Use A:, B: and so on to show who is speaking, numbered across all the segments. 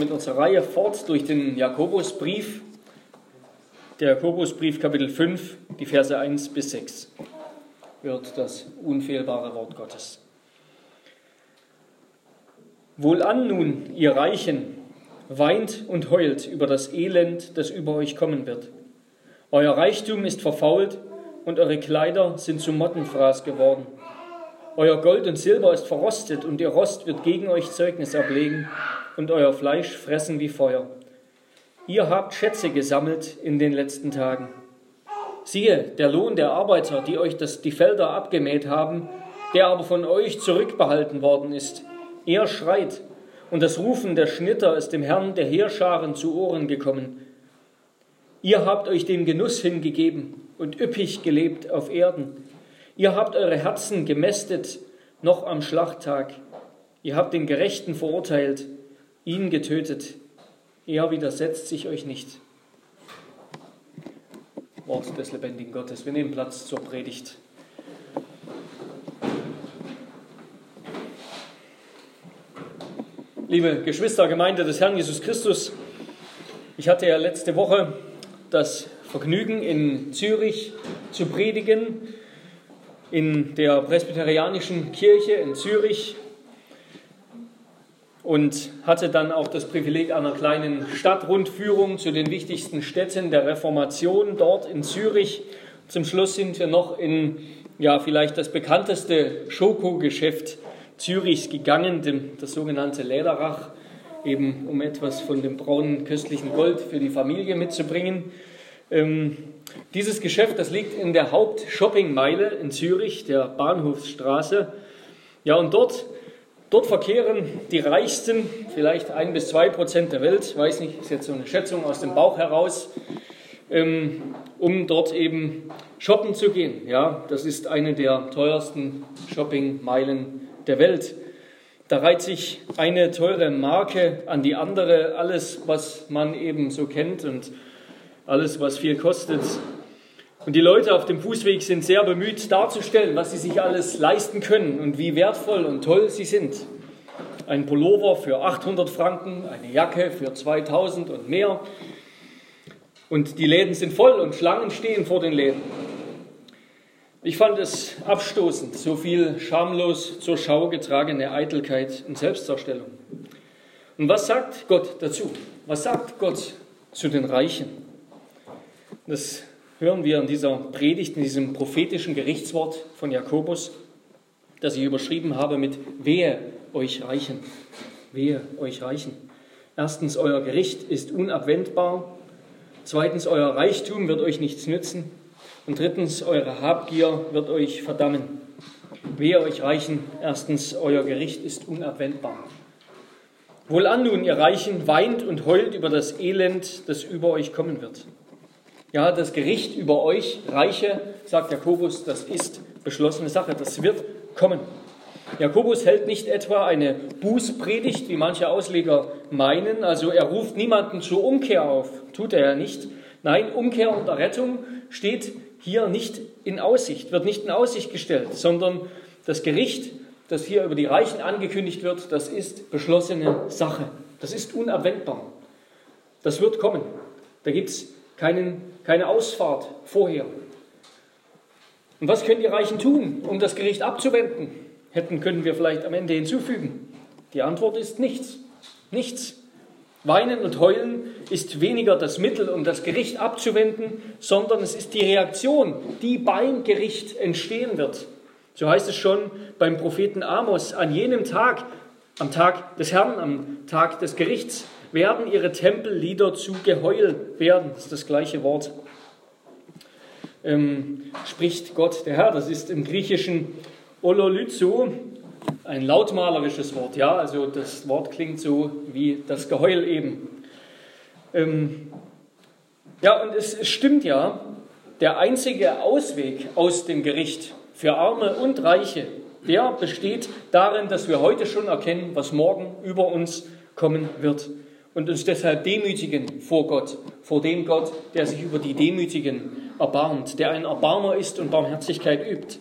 A: mit unserer Reihe fort durch den Jakobusbrief. Der Jakobusbrief Kapitel 5, die Verse 1 bis 6 wird das unfehlbare Wort Gottes. Wohlan nun, ihr Reichen, weint und heult über das Elend, das über euch kommen wird. Euer Reichtum ist verfault und eure Kleider sind zu Mottenfraß geworden. Euer Gold und Silber ist verrostet und ihr Rost wird gegen euch Zeugnis ablegen und euer Fleisch fressen wie Feuer. Ihr habt Schätze gesammelt in den letzten Tagen. Siehe, der Lohn der Arbeiter, die euch das, die Felder abgemäht haben, der aber von euch zurückbehalten worden ist, er schreit, und das Rufen der Schnitter ist dem Herrn der Heerscharen zu Ohren gekommen. Ihr habt euch dem Genuss hingegeben und üppig gelebt auf Erden. Ihr habt eure Herzen gemästet noch am Schlachttag. Ihr habt den Gerechten verurteilt, ihn getötet. Er widersetzt sich euch nicht. Wort des lebendigen Gottes. Wir nehmen Platz zur Predigt. Liebe Geschwister, Gemeinde des Herrn Jesus Christus, ich hatte ja letzte Woche das Vergnügen, in Zürich zu predigen in der presbyterianischen Kirche in Zürich und hatte dann auch das Privileg einer kleinen Stadtrundführung zu den wichtigsten Städten der Reformation dort in Zürich. Zum Schluss sind wir noch in ja vielleicht das bekannteste Schokogeschäft Zürichs gegangen, das sogenannte Lederach, eben um etwas von dem braunen köstlichen Gold für die Familie mitzubringen. Ähm, dieses Geschäft, das liegt in der Hauptshoppingmeile in Zürich, der Bahnhofsstraße. Ja, und dort, dort verkehren die Reichsten, vielleicht ein bis zwei Prozent der Welt, weiß nicht, ist jetzt so eine Schätzung aus dem Bauch heraus, ähm, um dort eben shoppen zu gehen. Ja, das ist eine der teuersten Shoppingmeilen der Welt. Da reiht sich eine teure Marke an die andere, alles, was man eben so kennt und alles, was viel kostet. Und die Leute auf dem Fußweg sind sehr bemüht darzustellen, was sie sich alles leisten können und wie wertvoll und toll sie sind. Ein Pullover für 800 Franken, eine Jacke für 2000 und mehr. Und die Läden sind voll und Schlangen stehen vor den Läden. Ich fand es abstoßend, so viel schamlos zur Schau getragene Eitelkeit und Selbstdarstellung. Und was sagt Gott dazu? Was sagt Gott zu den Reichen? Das hören wir in dieser Predigt, in diesem prophetischen Gerichtswort von Jakobus, das ich überschrieben habe mit Wehe euch Reichen. Wehe euch Reichen. Erstens, euer Gericht ist unabwendbar. Zweitens, euer Reichtum wird euch nichts nützen. Und drittens, eure Habgier wird euch verdammen. Wehe euch Reichen. Erstens, euer Gericht ist unabwendbar. Wohlan nun, ihr Reichen, weint und heult über das Elend, das über euch kommen wird. Ja, das Gericht über euch, Reiche, sagt Jakobus, das ist beschlossene Sache, das wird kommen. Jakobus hält nicht etwa eine Bußpredigt, wie manche Ausleger meinen, also er ruft niemanden zur Umkehr auf, tut er ja nicht. Nein, Umkehr und Errettung steht hier nicht in Aussicht, wird nicht in Aussicht gestellt, sondern das Gericht, das hier über die Reichen angekündigt wird, das ist beschlossene Sache. Das ist unabwendbar. Das wird kommen. Da gibt es keinen keine Ausfahrt vorher. Und was können die Reichen tun, um das Gericht abzuwenden? Hätten können wir vielleicht am Ende hinzufügen. Die Antwort ist nichts. Nichts. Weinen und heulen ist weniger das Mittel, um das Gericht abzuwenden, sondern es ist die Reaktion, die beim Gericht entstehen wird. So heißt es schon beim Propheten Amos, an jenem Tag, am Tag des Herrn, am Tag des Gerichts, werden ihre Tempellieder zu Geheul werden. Das ist das gleiche Wort. Ähm, spricht Gott der Herr. Das ist im Griechischen Ololyzo, ein lautmalerisches Wort. Ja, also das Wort klingt so wie das Geheul eben. Ähm, ja, und es, es stimmt ja, der einzige Ausweg aus dem Gericht für Arme und Reiche, der besteht darin, dass wir heute schon erkennen, was morgen über uns kommen wird und uns deshalb demütigen vor Gott, vor dem Gott, der sich über die Demütigen erbarmt, der ein Erbarmer ist und Barmherzigkeit übt.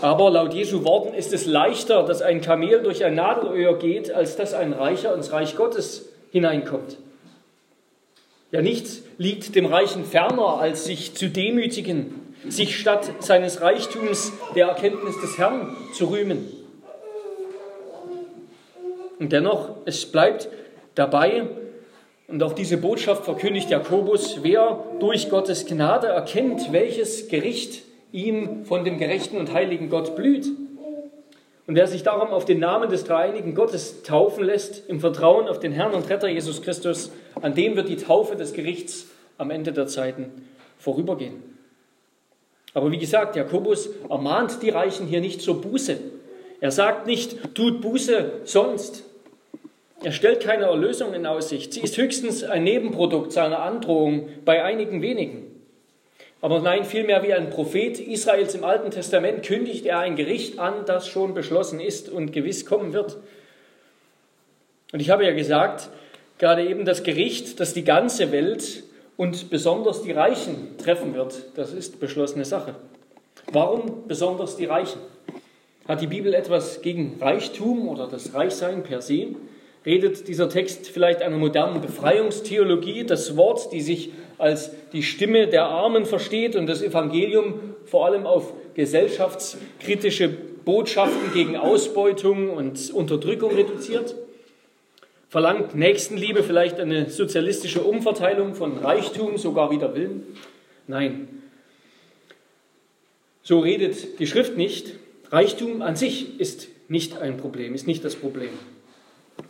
A: Aber laut Jesu Worten ist es leichter, dass ein Kamel durch ein Nadelöhr geht, als dass ein Reicher ins Reich Gottes hineinkommt. Ja, nichts liegt dem Reichen ferner, als sich zu demütigen, sich statt seines Reichtums der Erkenntnis des Herrn zu rühmen. Und dennoch, es bleibt dabei, und auch diese Botschaft verkündigt Jakobus, wer durch Gottes Gnade erkennt, welches Gericht ihm von dem gerechten und heiligen Gott blüht. Und wer sich darum auf den Namen des dreieinigen Gottes taufen lässt, im Vertrauen auf den Herrn und Retter Jesus Christus, an dem wird die Taufe des Gerichts am Ende der Zeiten vorübergehen. Aber wie gesagt, Jakobus ermahnt die Reichen hier nicht zur Buße. Er sagt nicht, tut Buße sonst. Er stellt keine Erlösung in Aussicht. Sie ist höchstens ein Nebenprodukt seiner Androhung bei einigen wenigen. Aber nein, vielmehr wie ein Prophet Israels im Alten Testament kündigt er ein Gericht an, das schon beschlossen ist und gewiss kommen wird. Und ich habe ja gesagt, gerade eben das Gericht, das die ganze Welt und besonders die Reichen treffen wird, das ist beschlossene Sache. Warum besonders die Reichen? Hat die Bibel etwas gegen Reichtum oder das Reichsein per se? Redet dieser Text vielleicht einer modernen Befreiungstheologie, das Wort, die sich als die Stimme der Armen versteht und das Evangelium vor allem auf gesellschaftskritische Botschaften gegen Ausbeutung und Unterdrückung reduziert? Verlangt Nächstenliebe vielleicht eine sozialistische Umverteilung von Reichtum, sogar wider Willen? Nein. So redet die Schrift nicht. Reichtum an sich ist nicht ein Problem, ist nicht das Problem.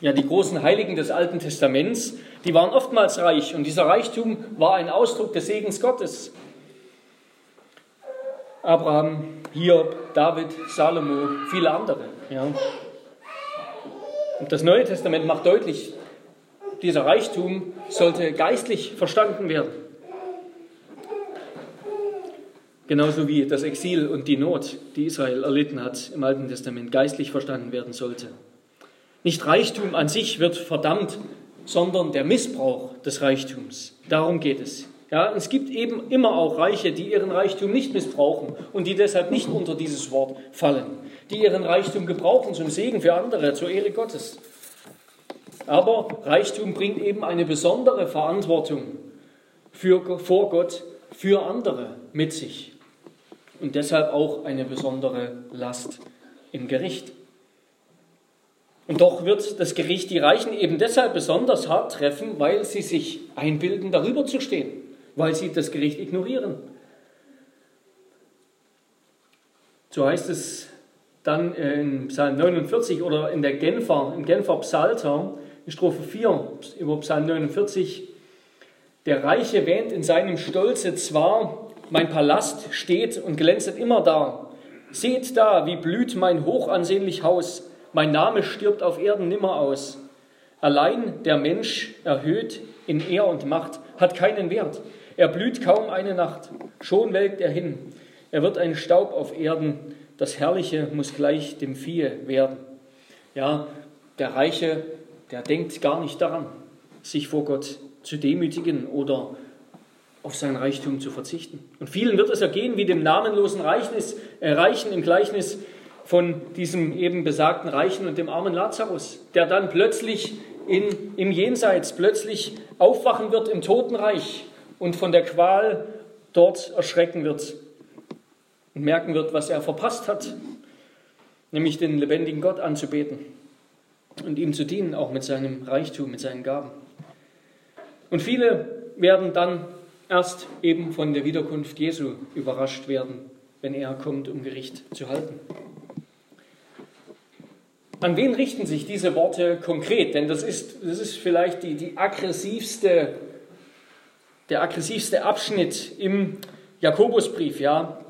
A: Ja, die großen Heiligen des Alten Testaments, die waren oftmals reich und dieser Reichtum war ein Ausdruck des Segens Gottes. Abraham, Hiob, David, Salomo, viele andere. Ja. Und das Neue Testament macht deutlich, dieser Reichtum sollte geistlich verstanden werden. Genauso wie das Exil und die Not, die Israel erlitten hat im Alten Testament, geistlich verstanden werden sollte. Nicht Reichtum an sich wird verdammt, sondern der Missbrauch des Reichtums. Darum geht es. Ja, es gibt eben immer auch Reiche, die ihren Reichtum nicht missbrauchen und die deshalb nicht unter dieses Wort fallen, die ihren Reichtum gebrauchen zum Segen für andere, zur Ehre Gottes. Aber Reichtum bringt eben eine besondere Verantwortung für, vor Gott für andere mit sich und deshalb auch eine besondere Last im Gericht. Und doch wird das Gericht die Reichen eben deshalb besonders hart treffen, weil sie sich einbilden, darüber zu stehen, weil sie das Gericht ignorieren. So heißt es dann in Psalm 49 oder in der Genfer, im Genfer Psalter, in Strophe 4 über Psalm 49. Der Reiche wähnt in seinem Stolze zwar, mein Palast steht und glänzet immer da. Seht da, wie blüht mein hochansehnlich Haus mein Name stirbt auf Erden nimmer aus. Allein der Mensch, erhöht in Ehr und Macht, hat keinen Wert. Er blüht kaum eine Nacht, schon welkt er hin. Er wird ein Staub auf Erden, das Herrliche muss gleich dem Viehe werden. Ja, der Reiche, der denkt gar nicht daran, sich vor Gott zu demütigen oder auf sein Reichtum zu verzichten. Und vielen wird es ergehen wie dem namenlosen Reichen, äh, Reichen im Gleichnis von diesem eben besagten Reichen und dem armen Lazarus, der dann plötzlich in, im Jenseits plötzlich aufwachen wird im Totenreich und von der Qual dort erschrecken wird und merken wird, was er verpasst hat, nämlich den lebendigen Gott anzubeten und ihm zu dienen, auch mit seinem Reichtum, mit seinen Gaben. Und viele werden dann erst eben von der Wiederkunft Jesu überrascht werden, wenn er kommt, um Gericht zu halten. An wen richten sich diese Worte konkret? Denn das ist, das ist vielleicht die, die aggressivste, der aggressivste Abschnitt im Jakobusbrief. Ja?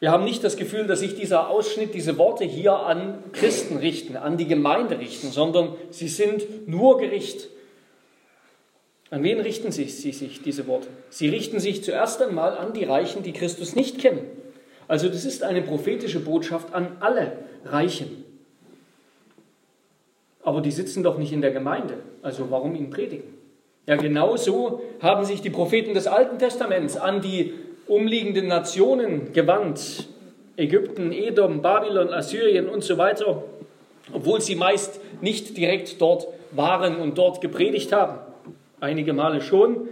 A: Wir haben nicht das Gefühl, dass sich dieser Ausschnitt, diese Worte hier an Christen richten, an die Gemeinde richten, sondern sie sind nur Gericht. An wen richten sich, sie sich diese Worte? Sie richten sich zuerst einmal an die Reichen, die Christus nicht kennen. Also das ist eine prophetische Botschaft an alle Reichen. Aber die sitzen doch nicht in der Gemeinde. Also warum ihnen predigen? Ja, genau so haben sich die Propheten des Alten Testaments an die umliegenden Nationen gewandt. Ägypten, Edom, Babylon, Assyrien und so weiter, obwohl sie meist nicht direkt dort waren und dort gepredigt haben. Einige Male schon,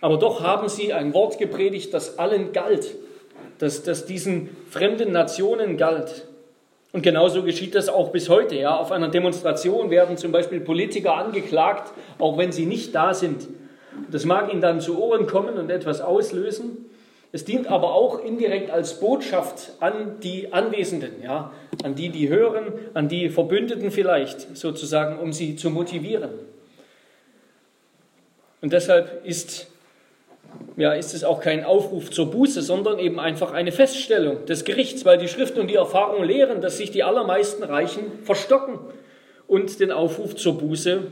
A: aber doch haben sie ein Wort gepredigt, das allen galt, das, das diesen fremden Nationen galt. Und genauso geschieht das auch bis heute. Ja. Auf einer Demonstration werden zum Beispiel Politiker angeklagt, auch wenn sie nicht da sind. Das mag ihnen dann zu Ohren kommen und etwas auslösen. Es dient aber auch indirekt als Botschaft an die Anwesenden, ja, an die, die hören, an die Verbündeten vielleicht, sozusagen, um sie zu motivieren. Und deshalb ist ja, ist es auch kein Aufruf zur Buße, sondern eben einfach eine Feststellung des Gerichts, weil die Schrift und die Erfahrung lehren, dass sich die allermeisten Reichen verstocken und den Aufruf zur Buße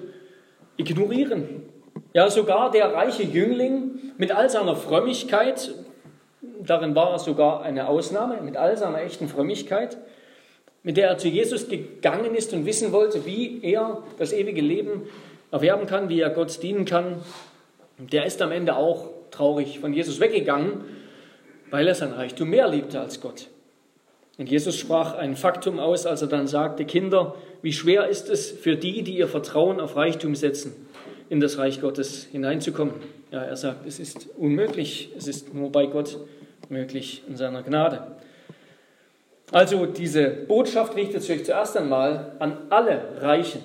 A: ignorieren. Ja, sogar der reiche Jüngling mit all seiner Frömmigkeit, darin war sogar eine Ausnahme, mit all seiner echten Frömmigkeit, mit der er zu Jesus gegangen ist und wissen wollte, wie er das ewige Leben erwerben kann, wie er Gott dienen kann, der ist am Ende auch traurig von Jesus weggegangen, weil er sein Reichtum mehr liebte als Gott. Und Jesus sprach ein Faktum aus, als er dann sagte, Kinder, wie schwer ist es für die, die ihr Vertrauen auf Reichtum setzen, in das Reich Gottes hineinzukommen. Ja, er sagt, es ist unmöglich, es ist nur bei Gott möglich in seiner Gnade. Also diese Botschaft richtet sich zuerst einmal an alle Reichen,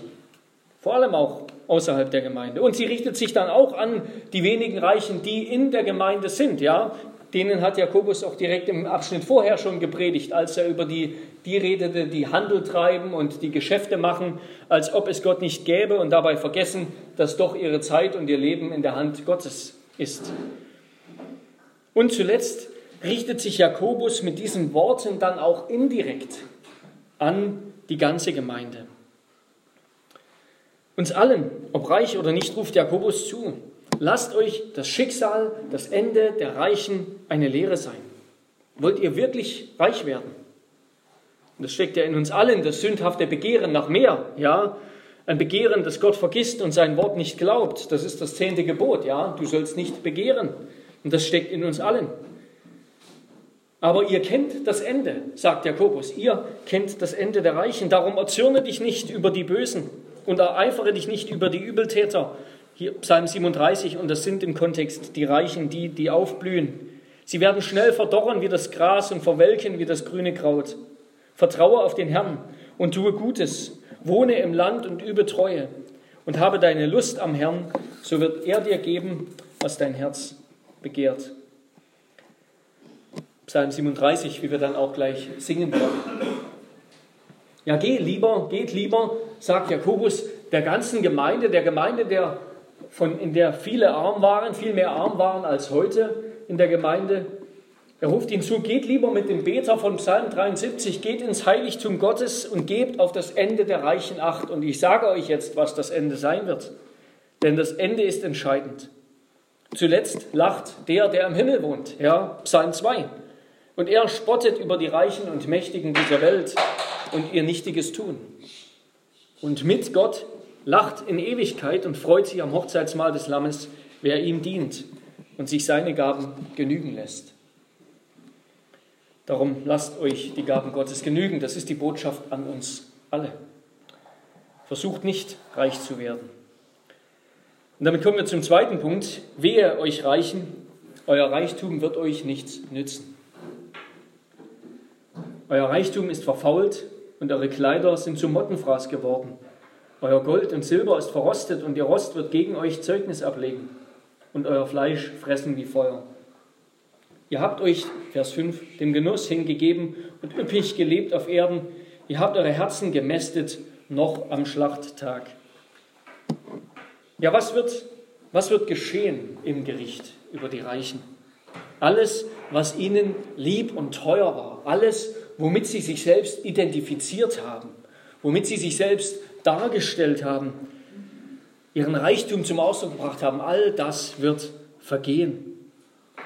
A: vor allem auch außerhalb der Gemeinde. Und sie richtet sich dann auch an die wenigen Reichen, die in der Gemeinde sind. Ja, denen hat Jakobus auch direkt im Abschnitt vorher schon gepredigt, als er über die, die redete, die Handel treiben und die Geschäfte machen, als ob es Gott nicht gäbe und dabei vergessen, dass doch ihre Zeit und ihr Leben in der Hand Gottes ist. Und zuletzt richtet sich Jakobus mit diesen Worten dann auch indirekt an die ganze Gemeinde. Uns allen, ob reich oder nicht, ruft Jakobus zu. Lasst euch das Schicksal, das Ende der Reichen eine Lehre sein. Wollt ihr wirklich reich werden? das steckt ja in uns allen, das sündhafte Begehren nach mehr, ja. Ein Begehren, das Gott vergisst und sein Wort nicht glaubt. Das ist das zehnte Gebot, ja. Du sollst nicht begehren. Und das steckt in uns allen. Aber ihr kennt das Ende, sagt Jakobus. Ihr kennt das Ende der Reichen. Darum erzürne dich nicht über die Bösen und ereifere dich nicht über die Übeltäter. Hier Psalm 37 und das sind im Kontext die Reichen, die, die aufblühen. Sie werden schnell verdorren wie das Gras und verwelken wie das grüne Kraut. Vertraue auf den Herrn und tue Gutes. Wohne im Land und übe Treue und habe deine Lust am Herrn, so wird er dir geben, was dein Herz begehrt. Psalm 37, wie wir dann auch gleich singen werden. Ja, geh lieber, geht lieber, sagt Jakobus, der ganzen Gemeinde, der Gemeinde, der von, in der viele arm waren, viel mehr arm waren als heute in der Gemeinde. Er ruft ihn zu, geht lieber mit dem Beter von Psalm 73, geht ins Heiligtum Gottes und gebt auf das Ende der Reichen Acht. Und ich sage euch jetzt, was das Ende sein wird. Denn das Ende ist entscheidend. Zuletzt lacht der, der im Himmel wohnt. Ja, Psalm 2. Und er spottet über die Reichen und Mächtigen dieser Welt und ihr Nichtiges tun. Und mit Gott lacht in Ewigkeit und freut sich am Hochzeitsmahl des Lammes, wer ihm dient und sich seine Gaben genügen lässt. Darum lasst euch die Gaben Gottes genügen. Das ist die Botschaft an uns alle. Versucht nicht, reich zu werden. Und damit kommen wir zum zweiten Punkt. Wehe euch Reichen, euer Reichtum wird euch nichts nützen. Euer Reichtum ist verfault und eure Kleider sind zu Mottenfraß geworden. Euer Gold und Silber ist verrostet und ihr Rost wird gegen euch Zeugnis ablegen und euer Fleisch fressen wie Feuer. Ihr habt euch, Vers 5, dem Genuss hingegeben und üppig gelebt auf Erden. Ihr habt eure Herzen gemästet noch am Schlachttag. Ja, was wird, was wird geschehen im Gericht über die Reichen? Alles, was ihnen lieb und teuer war, alles, womit sie sich selbst identifiziert haben, womit sie sich selbst dargestellt haben, ihren Reichtum zum Ausdruck gebracht haben, all das wird vergehen.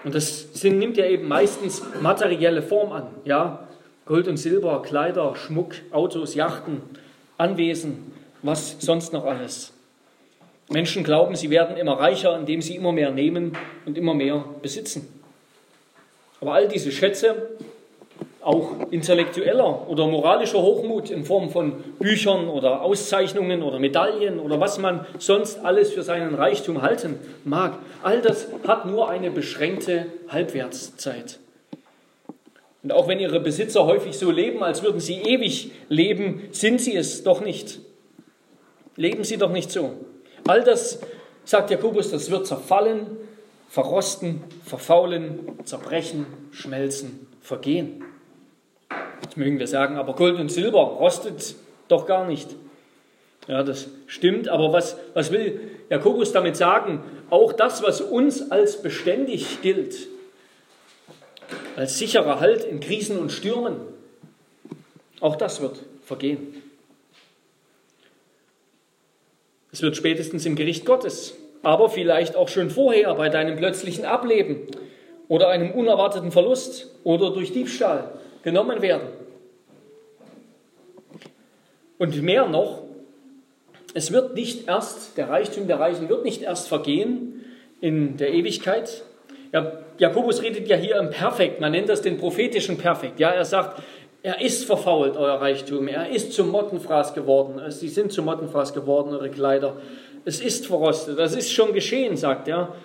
A: Und das nimmt ja eben meistens materielle Form an. Ja? Gold und Silber, Kleider, Schmuck, Autos, Yachten, Anwesen, was sonst noch alles. Menschen glauben, sie werden immer reicher, indem sie immer mehr nehmen und immer mehr besitzen. Aber all diese Schätze auch intellektueller oder moralischer Hochmut in Form von Büchern oder Auszeichnungen oder Medaillen oder was man sonst alles für seinen Reichtum halten mag. All das hat nur eine beschränkte Halbwertszeit. Und auch wenn ihre Besitzer häufig so leben, als würden sie ewig leben, sind sie es doch nicht. Leben sie doch nicht so. All das, sagt Jakobus, das wird zerfallen, verrosten, verfaulen, zerbrechen, schmelzen, vergehen. Jetzt mögen wir sagen, aber Gold und Silber rostet doch gar nicht. Ja, das stimmt, aber was, was will Jakobus damit sagen? Auch das, was uns als beständig gilt, als sicherer Halt in Krisen und Stürmen, auch das wird vergehen. Es wird spätestens im Gericht Gottes, aber vielleicht auch schon vorher bei deinem plötzlichen Ableben oder einem unerwarteten Verlust oder durch Diebstahl genommen werden. Und mehr noch, es wird nicht erst, der Reichtum der Reichen wird nicht erst vergehen in der Ewigkeit. Ja, Jakobus redet ja hier im Perfekt, man nennt das den prophetischen Perfekt. Ja, er sagt, er ist verfault, euer Reichtum, er ist zum Mottenfraß geworden, sie sind zum Mottenfraß geworden, eure Kleider. Es ist verrostet, das ist schon geschehen, sagt er.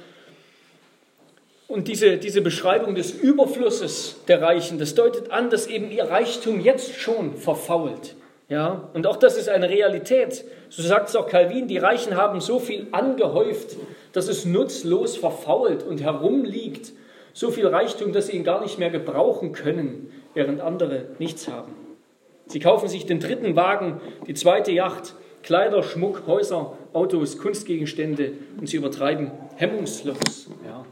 A: Und diese, diese Beschreibung des Überflusses der Reichen, das deutet an, dass eben ihr Reichtum jetzt schon verfault. Ja, und auch das ist eine Realität. So sagt es auch Calvin, die Reichen haben so viel angehäuft, dass es nutzlos verfault und herumliegt. So viel Reichtum, dass sie ihn gar nicht mehr gebrauchen können, während andere nichts haben. Sie kaufen sich den dritten Wagen, die zweite Yacht, Kleider, Schmuck, Häuser, Autos, Kunstgegenstände und sie übertreiben hemmungslos. Ja.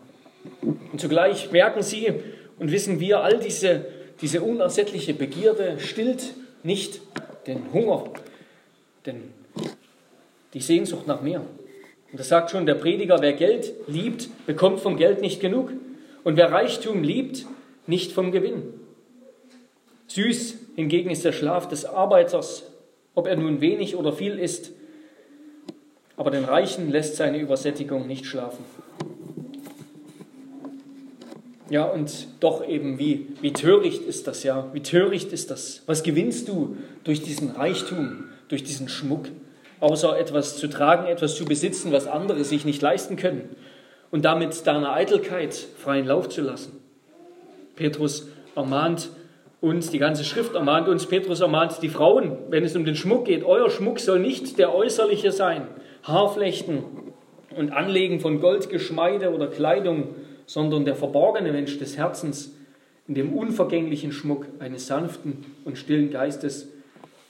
A: Und zugleich merken sie und wissen wir, all diese, diese unersättliche Begierde stillt nicht den Hunger, denn die Sehnsucht nach mehr. Und das sagt schon der Prediger, wer Geld liebt, bekommt vom Geld nicht genug. Und wer Reichtum liebt, nicht vom Gewinn. Süß hingegen ist der Schlaf des Arbeiters, ob er nun wenig oder viel isst. Aber den Reichen lässt seine Übersättigung nicht schlafen. Ja, und doch eben, wie, wie töricht ist das, ja? Wie töricht ist das? Was gewinnst du durch diesen Reichtum, durch diesen Schmuck? Außer etwas zu tragen, etwas zu besitzen, was andere sich nicht leisten können. Und damit deiner Eitelkeit freien Lauf zu lassen. Petrus ermahnt uns, die ganze Schrift ermahnt uns, Petrus ermahnt die Frauen, wenn es um den Schmuck geht. Euer Schmuck soll nicht der äußerliche sein, Haarflechten und Anlegen von Goldgeschmeide oder Kleidung, sondern der verborgene Mensch des Herzens in dem unvergänglichen Schmuck eines sanften und stillen Geistes,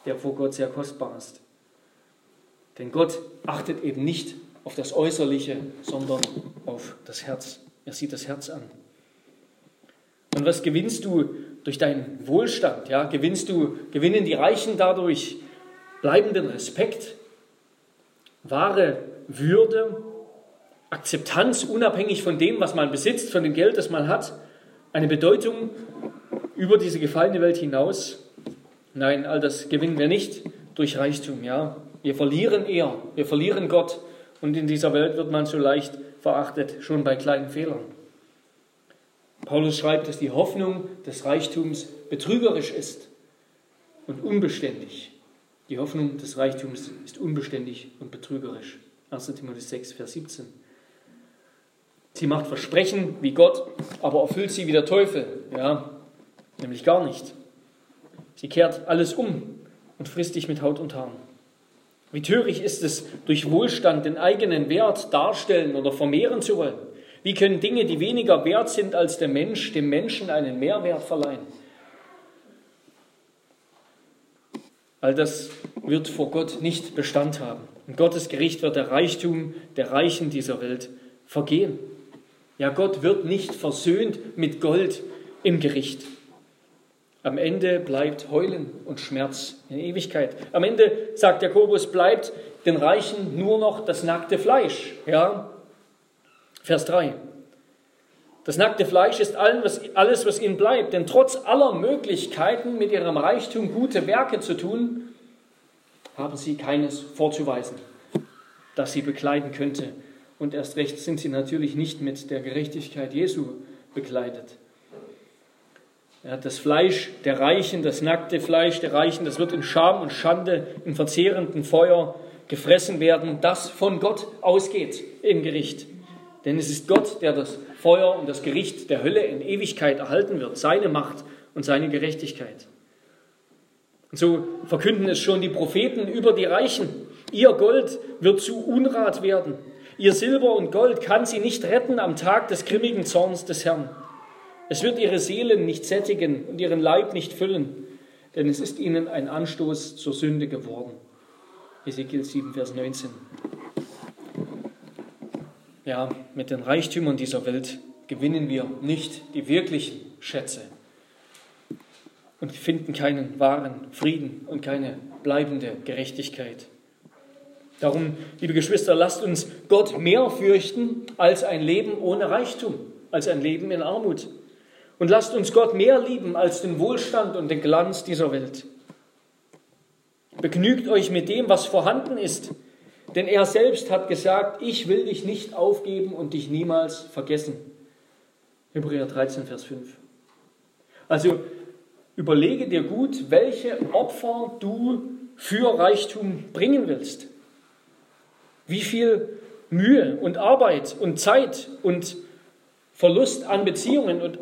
A: der vor Gott sehr kostbar ist. Denn Gott achtet eben nicht auf das Äußerliche, sondern auf das Herz. Er sieht das Herz an. Und was gewinnst du durch deinen Wohlstand? Ja, gewinnst du, gewinnen die Reichen dadurch bleibenden Respekt, wahre Würde Akzeptanz unabhängig von dem, was man besitzt, von dem Geld, das man hat, eine Bedeutung über diese gefallene Welt hinaus. Nein, all das gewinnen wir nicht durch Reichtum, ja. Wir verlieren eher, wir verlieren Gott und in dieser Welt wird man so leicht verachtet, schon bei kleinen Fehlern. Paulus schreibt, dass die Hoffnung des Reichtums betrügerisch ist und unbeständig. Die Hoffnung des Reichtums ist unbeständig und betrügerisch. 1. Timotheus 6, Vers 17. Sie macht Versprechen wie Gott, aber erfüllt sie wie der Teufel. Ja, nämlich gar nicht. Sie kehrt alles um und frisst dich mit Haut und Haaren. Wie töricht ist es, durch Wohlstand den eigenen Wert darstellen oder vermehren zu wollen? Wie können Dinge, die weniger wert sind als der Mensch, dem Menschen einen Mehrwert verleihen? All das wird vor Gott nicht Bestand haben. In Gottes Gericht wird der Reichtum der Reichen dieser Welt vergehen. Ja, Gott wird nicht versöhnt mit Gold im Gericht. Am Ende bleibt Heulen und Schmerz in Ewigkeit. Am Ende, sagt Jakobus, bleibt den Reichen nur noch das nackte Fleisch. Ja? Vers 3. Das nackte Fleisch ist alles, was ihnen bleibt, denn trotz aller Möglichkeiten, mit ihrem Reichtum gute Werke zu tun, haben sie keines vorzuweisen, das sie bekleiden könnte und erst recht sind sie natürlich nicht mit der Gerechtigkeit Jesu bekleidet. Ja, das Fleisch der Reichen, das nackte Fleisch der Reichen, das wird in Scham und Schande im verzehrenden Feuer gefressen werden, das von Gott ausgeht im Gericht. Denn es ist Gott, der das Feuer und das Gericht der Hölle in Ewigkeit erhalten wird, seine Macht und seine Gerechtigkeit. Und so verkünden es schon die Propheten über die Reichen. Ihr Gold wird zu Unrat werden. Ihr Silber und Gold kann sie nicht retten am Tag des grimmigen Zorns des Herrn. Es wird ihre Seelen nicht sättigen und ihren Leib nicht füllen, denn es ist ihnen ein Anstoß zur Sünde geworden. Ezekiel 7, Vers 19. Ja, mit den Reichtümern dieser Welt gewinnen wir nicht die wirklichen Schätze und finden keinen wahren Frieden und keine bleibende Gerechtigkeit. Darum, liebe Geschwister, lasst uns Gott mehr fürchten als ein Leben ohne Reichtum, als ein Leben in Armut. Und lasst uns Gott mehr lieben als den Wohlstand und den Glanz dieser Welt. Begnügt euch mit dem, was vorhanden ist, denn er selbst hat gesagt, ich will dich nicht aufgeben und dich niemals vergessen. Hebräer 13, Vers 5. Also überlege dir gut, welche Opfer du für Reichtum bringen willst. Wie viel Mühe und Arbeit und Zeit und Verlust an Beziehungen und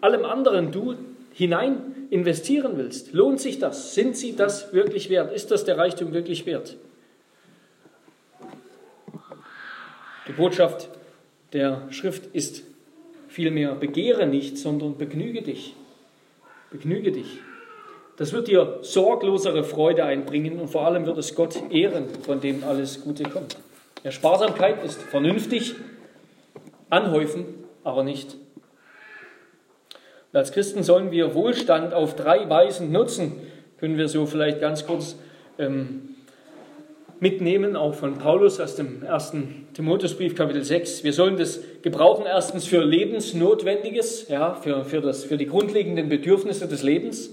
A: allem anderen du hinein investieren willst. Lohnt sich das? Sind sie das wirklich wert? Ist das der Reichtum wirklich wert? Die Botschaft der Schrift ist vielmehr, begehre nicht, sondern begnüge dich. Begnüge dich. Das wird dir sorglosere Freude einbringen und vor allem wird es Gott ehren, von dem alles Gute kommt. Ja, Sparsamkeit ist vernünftig, anhäufen, aber nicht und als Christen sollen wir Wohlstand auf drei Weisen nutzen. Können wir so vielleicht ganz kurz ähm, mitnehmen, auch von Paulus aus dem ersten Timotheusbrief, Kapitel 6. Wir sollen das gebrauchen erstens für Lebensnotwendiges, ja, für, für, das, für die grundlegenden Bedürfnisse des Lebens.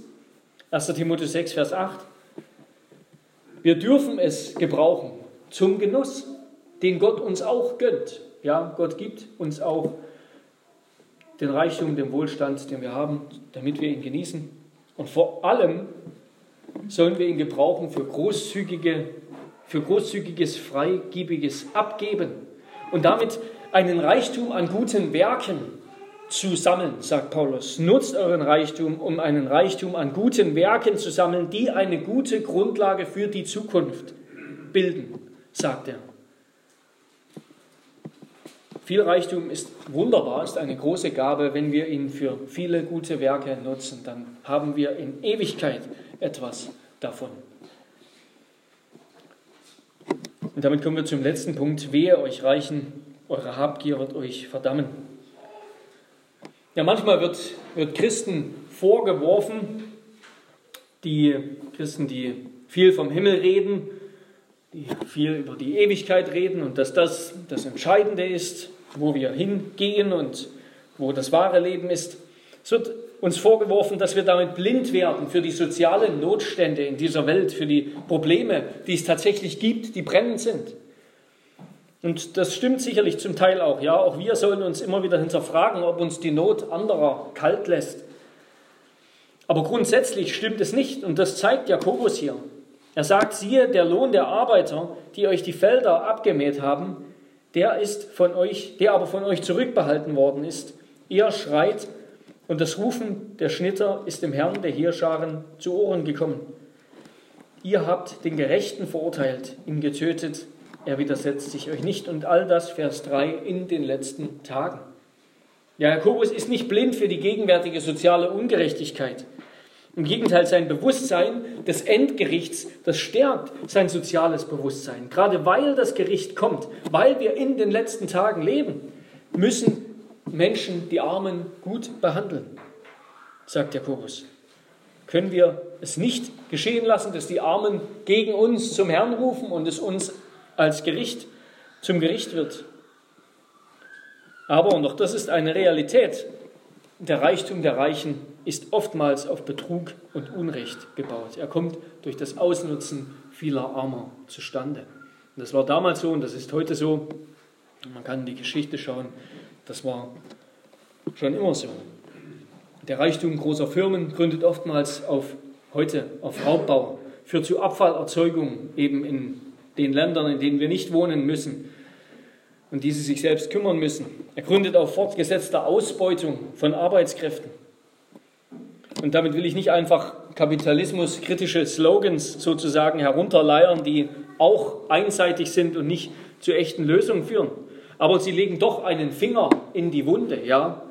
A: 1. Timotheus 6, Vers 8. Wir dürfen es gebrauchen zum Genuss, den Gott uns auch gönnt. Ja, Gott gibt uns auch den Reichtum, den Wohlstand, den wir haben, damit wir ihn genießen. Und vor allem sollen wir ihn gebrauchen für, großzügige, für großzügiges, freigebiges Abgeben und damit einen Reichtum an guten Werken zu sammeln, sagt Paulus. Nutzt euren Reichtum, um einen Reichtum an guten Werken zu sammeln, die eine gute Grundlage für die Zukunft bilden, sagt er. Viel Reichtum ist wunderbar, ist eine große Gabe. Wenn wir ihn für viele gute Werke nutzen, dann haben wir in Ewigkeit etwas davon. Und damit kommen wir zum letzten Punkt. Wehe euch Reichen, eure Habgier wird euch verdammen. Ja, manchmal wird, wird Christen vorgeworfen, die Christen, die viel vom Himmel reden, die viel über die Ewigkeit reden und dass das das Entscheidende ist, wo wir hingehen und wo das wahre Leben ist. Es wird uns vorgeworfen, dass wir damit blind werden für die sozialen Notstände in dieser Welt, für die Probleme, die es tatsächlich gibt, die brennend sind. Und das stimmt sicherlich zum Teil auch. Ja, auch wir sollen uns immer wieder hinterfragen, ob uns die Not anderer kalt lässt. Aber grundsätzlich stimmt es nicht. Und das zeigt Jakobus hier. Er sagt, siehe, der Lohn der Arbeiter, die euch die Felder abgemäht haben, der ist von euch, der aber von euch zurückbehalten worden ist. Ihr schreit und das Rufen der Schnitter ist dem Herrn der Heerscharen zu Ohren gekommen. Ihr habt den Gerechten verurteilt, ihn getötet, er widersetzt sich euch nicht. Und all das, Vers 3, in den letzten Tagen. Ja, Jakobus ist nicht blind für die gegenwärtige soziale Ungerechtigkeit. Im Gegenteil, sein Bewusstsein des Endgerichts, das stärkt sein soziales Bewusstsein. Gerade weil das Gericht kommt, weil wir in den letzten Tagen leben, müssen Menschen die Armen gut behandeln, sagt Jakobus. Können wir es nicht geschehen lassen, dass die Armen gegen uns zum Herrn rufen und es uns als Gericht zum Gericht wird? Aber, und auch das ist eine Realität, der Reichtum der Reichen ist oftmals auf Betrug und Unrecht gebaut. Er kommt durch das Ausnutzen vieler Armer zustande. Und das war damals so und das ist heute so. Man kann in die Geschichte schauen, das war schon immer so. Der Reichtum großer Firmen gründet oftmals auf heute auf Raubbau, führt zu Abfallerzeugung eben in den Ländern, in denen wir nicht wohnen müssen und diese sich selbst kümmern müssen. Er gründet auf fortgesetzter Ausbeutung von Arbeitskräften. Und damit will ich nicht einfach kapitalismuskritische Slogans sozusagen herunterleiern, die auch einseitig sind und nicht zu echten Lösungen führen. Aber sie legen doch einen Finger in die Wunde, ja.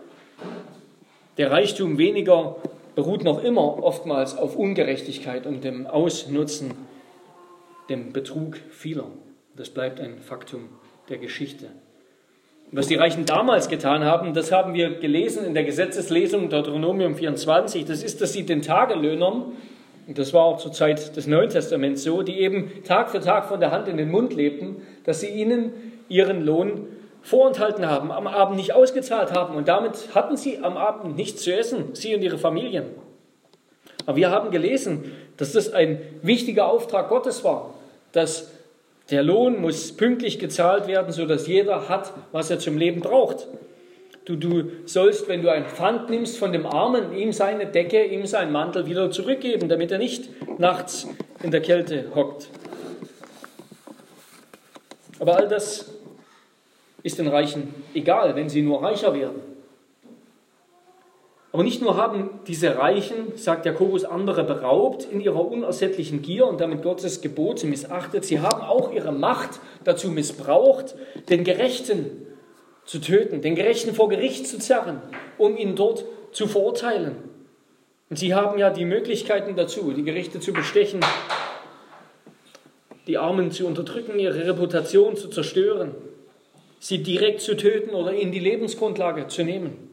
A: Der Reichtum weniger beruht noch immer oftmals auf Ungerechtigkeit und dem Ausnutzen, dem Betrug vieler. Das bleibt ein Faktum der Geschichte. Was die Reichen damals getan haben, das haben wir gelesen in der Gesetzeslesung Deuteronomium 24, das ist, dass sie den Tagelöhnern, und das war auch zur Zeit des Neuen Testaments so, die eben Tag für Tag von der Hand in den Mund lebten, dass sie ihnen ihren Lohn vorenthalten haben, am Abend nicht ausgezahlt haben und damit hatten sie am Abend nichts zu essen, sie und ihre Familien. Aber wir haben gelesen, dass das ein wichtiger Auftrag Gottes war, dass der Lohn muss pünktlich gezahlt werden, sodass jeder hat, was er zum Leben braucht. Du, du sollst, wenn du ein Pfand nimmst von dem Armen, ihm seine Decke, ihm seinen Mantel wieder zurückgeben, damit er nicht nachts in der Kälte hockt. Aber all das ist den Reichen egal, wenn sie nur reicher werden. Aber nicht nur haben diese Reichen, sagt Jakobus, andere beraubt in ihrer unersättlichen Gier und damit Gottes Gebote missachtet, sie haben auch ihre Macht dazu missbraucht, den Gerechten zu töten, den Gerechten vor Gericht zu zerren, um ihn dort zu verurteilen. Und sie haben ja die Möglichkeiten dazu, die Gerichte zu bestechen, die Armen zu unterdrücken, ihre Reputation zu zerstören, sie direkt zu töten oder ihnen die Lebensgrundlage zu nehmen.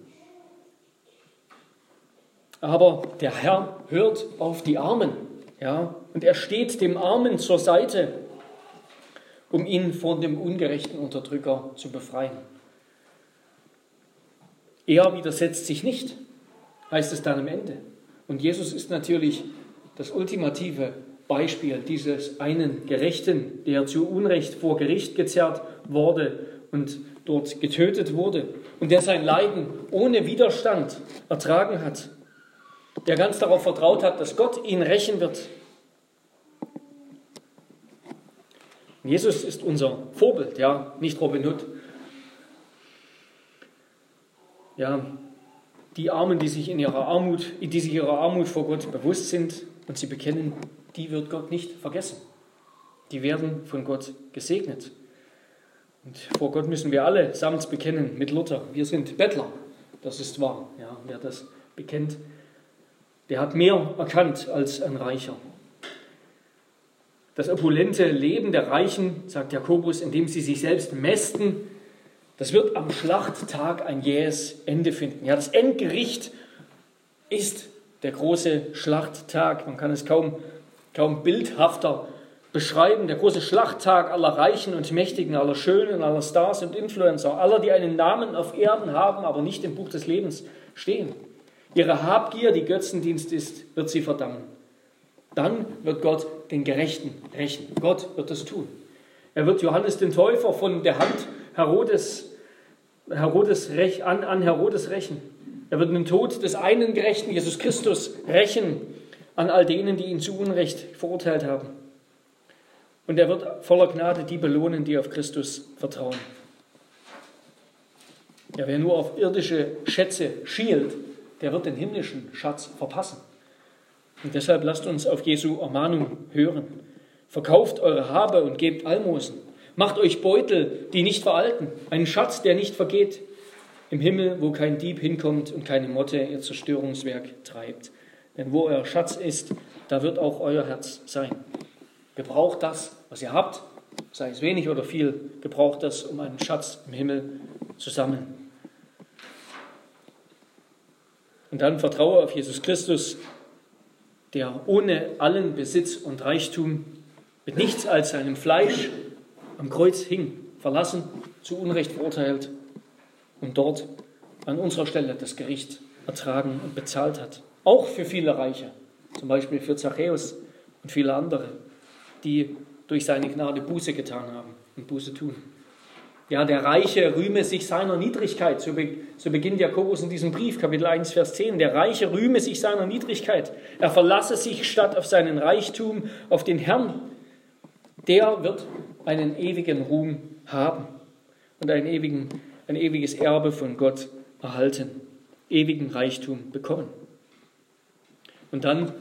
A: Aber der Herr hört auf die Armen. Ja, und er steht dem Armen zur Seite, um ihn von dem ungerechten Unterdrücker zu befreien. Er widersetzt sich nicht, heißt es dann am Ende. Und Jesus ist natürlich das ultimative Beispiel dieses einen Gerechten, der zu Unrecht vor Gericht gezerrt wurde und dort getötet wurde und der sein Leiden ohne Widerstand ertragen hat der ganz darauf vertraut hat, dass Gott ihn rächen wird. Jesus ist unser Vorbild, ja, nicht Robin Hood. Ja, die Armen, die sich in ihrer Armut, die sich ihrer Armut vor Gott bewusst sind und sie bekennen, die wird Gott nicht vergessen. Die werden von Gott gesegnet. Und vor Gott müssen wir alle samt bekennen mit Luther. Wir sind Bettler. Das ist wahr. Ja, wer das bekennt, der hat mehr erkannt als ein Reicher. Das opulente Leben der Reichen, sagt Jakobus, indem sie sich selbst mästen, das wird am Schlachttag ein jähes Ende finden. Ja, das Endgericht ist der große Schlachttag. Man kann es kaum, kaum bildhafter beschreiben. Der große Schlachttag aller Reichen und Mächtigen, aller Schönen, aller Stars und Influencer, aller, die einen Namen auf Erden haben, aber nicht im Buch des Lebens stehen. Ihre Habgier, die Götzendienst ist, wird sie verdammen. Dann wird Gott den Gerechten rächen. Gott wird das tun. Er wird Johannes den Täufer von der Hand Herodes, Herodes an, an Herodes rächen. Er wird den Tod des einen Gerechten, Jesus Christus, rächen an all denen, die ihn zu Unrecht verurteilt haben. Und er wird voller Gnade die belohnen, die auf Christus vertrauen. Ja, wer nur auf irdische Schätze schielt, der wird den himmlischen Schatz verpassen. Und deshalb lasst uns auf Jesu Ermahnung hören. Verkauft eure Habe und gebt Almosen. Macht euch Beutel, die nicht veralten, einen Schatz, der nicht vergeht, im Himmel, wo kein Dieb hinkommt und keine Motte ihr Zerstörungswerk treibt. Denn wo euer Schatz ist, da wird auch euer Herz sein. Gebraucht das, was ihr habt, sei es wenig oder viel, gebraucht das, um einen Schatz im Himmel zu sammeln. Und dann vertraue auf Jesus Christus, der ohne allen Besitz und Reichtum mit nichts als seinem Fleisch am Kreuz hing, verlassen, zu Unrecht verurteilt und dort an unserer Stelle das Gericht ertragen und bezahlt hat. Auch für viele Reiche, zum Beispiel für Zachäus und viele andere, die durch seine Gnade Buße getan haben und Buße tun. Ja, der Reiche rühme sich seiner Niedrigkeit. So, be so, beginnt Jakobus in diesem Brief, Kapitel 1, Vers 10. Der Reiche rühme sich seiner Niedrigkeit. Er verlasse sich statt auf seinen Reichtum auf den Herrn. Der wird einen ewigen Ruhm haben und einen ewigen, ein ewiges Erbe von Gott erhalten, ewigen Reichtum bekommen. Und dann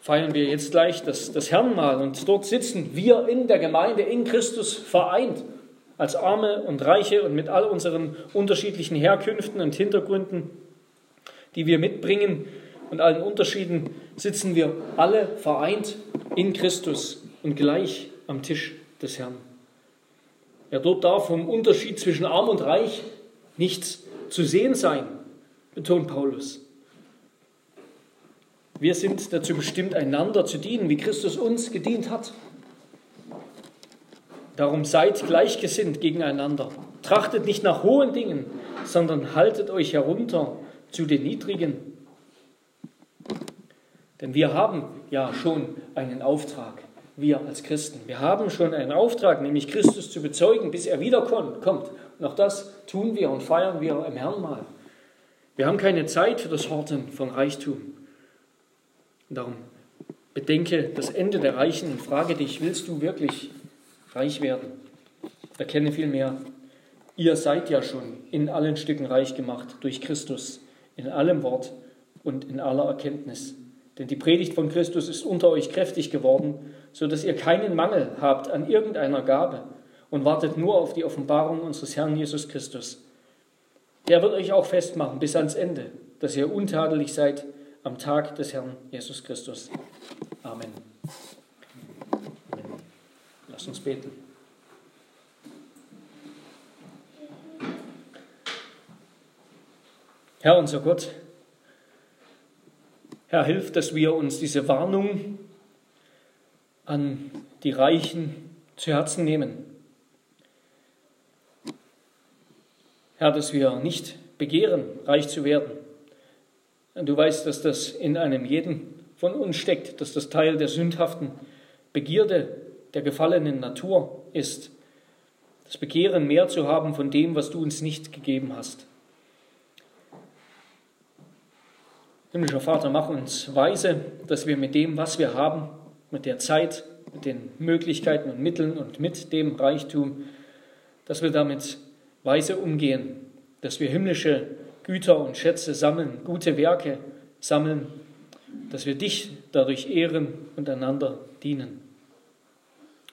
A: feiern wir jetzt gleich das, das Herrenmahl und dort sitzen wir in der Gemeinde in Christus vereint, als Arme und Reiche und mit all unseren unterschiedlichen Herkünften und Hintergründen, die wir mitbringen und allen Unterschieden, sitzen wir alle vereint in Christus und gleich am Tisch des Herrn. Ja, dort darf vom Unterschied zwischen arm und reich nichts zu sehen sein, betont Paulus. Wir sind dazu bestimmt, einander zu dienen, wie Christus uns gedient hat. Darum seid gleichgesinnt gegeneinander. Trachtet nicht nach hohen Dingen, sondern haltet euch herunter zu den niedrigen. Denn wir haben ja schon einen Auftrag, wir als Christen. Wir haben schon einen Auftrag, nämlich Christus zu bezeugen, bis er wiederkommt. Und auch das tun wir und feiern wir im Herrn mal. Wir haben keine Zeit für das Horten von Reichtum. Darum bedenke das Ende der Reichen und frage dich, willst du wirklich reich werden? Erkenne vielmehr, ihr seid ja schon in allen Stücken reich gemacht durch Christus, in allem Wort und in aller Erkenntnis. Denn die Predigt von Christus ist unter euch kräftig geworden, so dass ihr keinen Mangel habt an irgendeiner Gabe und wartet nur auf die Offenbarung unseres Herrn Jesus Christus. Der wird euch auch festmachen bis ans Ende, dass ihr untadelig seid am Tag des Herrn Jesus Christus. Amen. Amen. Lass uns beten. Herr unser Gott, Herr, hilf, dass wir uns diese Warnung an die Reichen zu Herzen nehmen. Herr, dass wir nicht begehren, reich zu werden, Du weißt, dass das in einem jeden von uns steckt, dass das Teil der sündhaften Begierde der gefallenen Natur ist. Das Begehren, mehr zu haben von dem, was du uns nicht gegeben hast. Himmlischer Vater, mach uns weise, dass wir mit dem, was wir haben, mit der Zeit, mit den Möglichkeiten und Mitteln und mit dem Reichtum, dass wir damit weise umgehen, dass wir himmlische Güter und Schätze sammeln, gute Werke sammeln, dass wir dich dadurch ehren und einander dienen.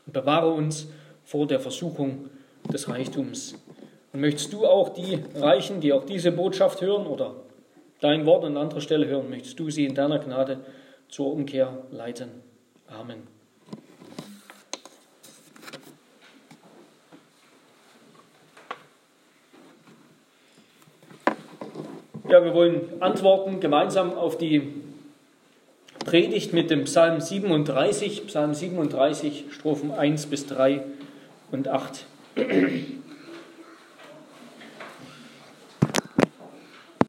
A: Und bewahre uns vor der Versuchung des Reichtums. Und möchtest du auch die Reichen, die auch diese Botschaft hören oder dein Wort an anderer Stelle hören, möchtest du sie in deiner Gnade zur Umkehr leiten. Amen. Ja, wir wollen antworten gemeinsam auf die Predigt mit dem Psalm 37, Psalm 37, Strophen 1 bis 3 und 8.